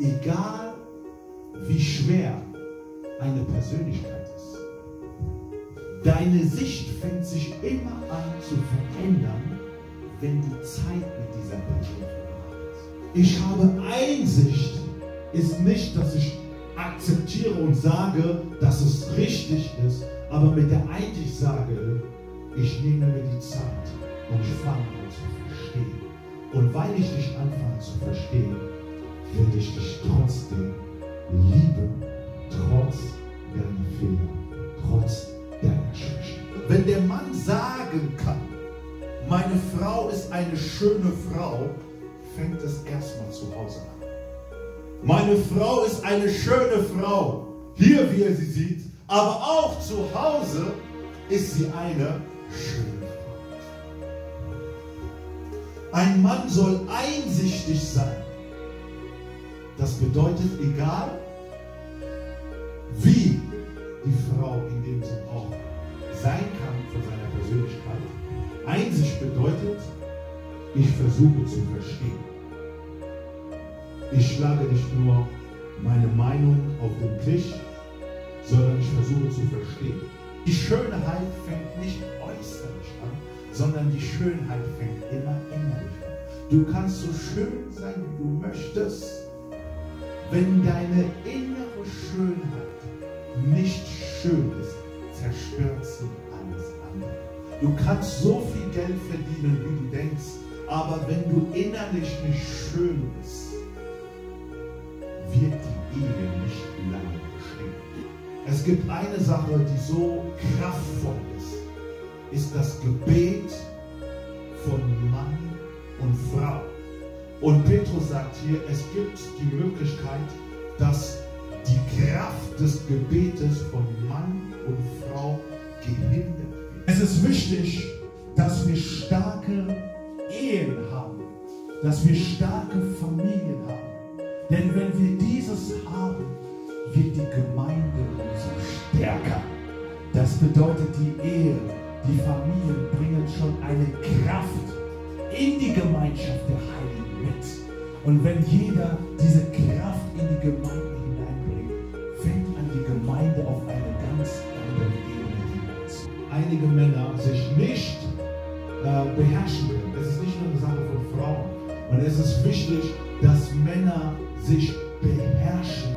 egal wie schwer eine Persönlichkeit ist, deine Sicht fängt sich immer an zu verändern, wenn du Zeit mit dieser Person verbracht Ich habe Einsicht, ist nicht, dass ich akzeptiere und sage, dass es richtig ist, aber mit der Einsicht sage, ich nehme mir die Zeit und ich fange an zu verstehen. Und weil ich dich anfange zu verstehen, werde ich dich trotzdem lieben, trotz deiner Fehler, trotz deiner Schwächen. Wenn der Mann sagen kann, meine Frau ist eine schöne Frau, fängt es erstmal zu Hause an. Meine Frau ist eine schöne Frau, hier wie er sie sieht, aber auch zu Hause ist sie eine schöne Frau. Ein Mann soll einsichtig sein. Das bedeutet, egal wie die Frau in dem Sinn auch sein kann von seiner Persönlichkeit, Einsicht bedeutet, ich versuche zu verstehen. Ich schlage nicht nur meine Meinung auf den Tisch, sondern ich versuche zu verstehen. Die Schönheit fängt nicht äußerlich an, sondern die Schönheit fängt immer innerlich an. Du kannst so schön sein, wie du möchtest. Wenn deine innere Schönheit nicht schön ist, zerstört sie alles andere. Du kannst so viel Geld verdienen, wie du denkst, aber wenn du innerlich nicht schön bist, wird die Ehe nicht lange bestehen. Es gibt eine Sache, die so kraftvoll ist, ist das Gebet von Mann und Frau. Und Petrus sagt hier, es gibt die Möglichkeit, dass die Kraft des Gebetes von Mann und Frau gehindert wird. Es ist wichtig, dass wir starke Ehen haben, dass wir starke Familien haben. Denn wenn wir dieses haben, wird die Gemeinde umso stärker. Das bedeutet, die Ehe, die Familien bringen schon eine Kraft in die Gemeinschaft der Heiligen mit. Und wenn jeder diese Kraft in die Gemeinde hineinbringt, fängt an die Gemeinde auf eine ganz andere Ebene hinaus. Einige Männer sich nicht äh, beherrschen können. Es ist nicht nur eine Sache von Frauen. Und es ist wichtig, dass Männer sich beherrschen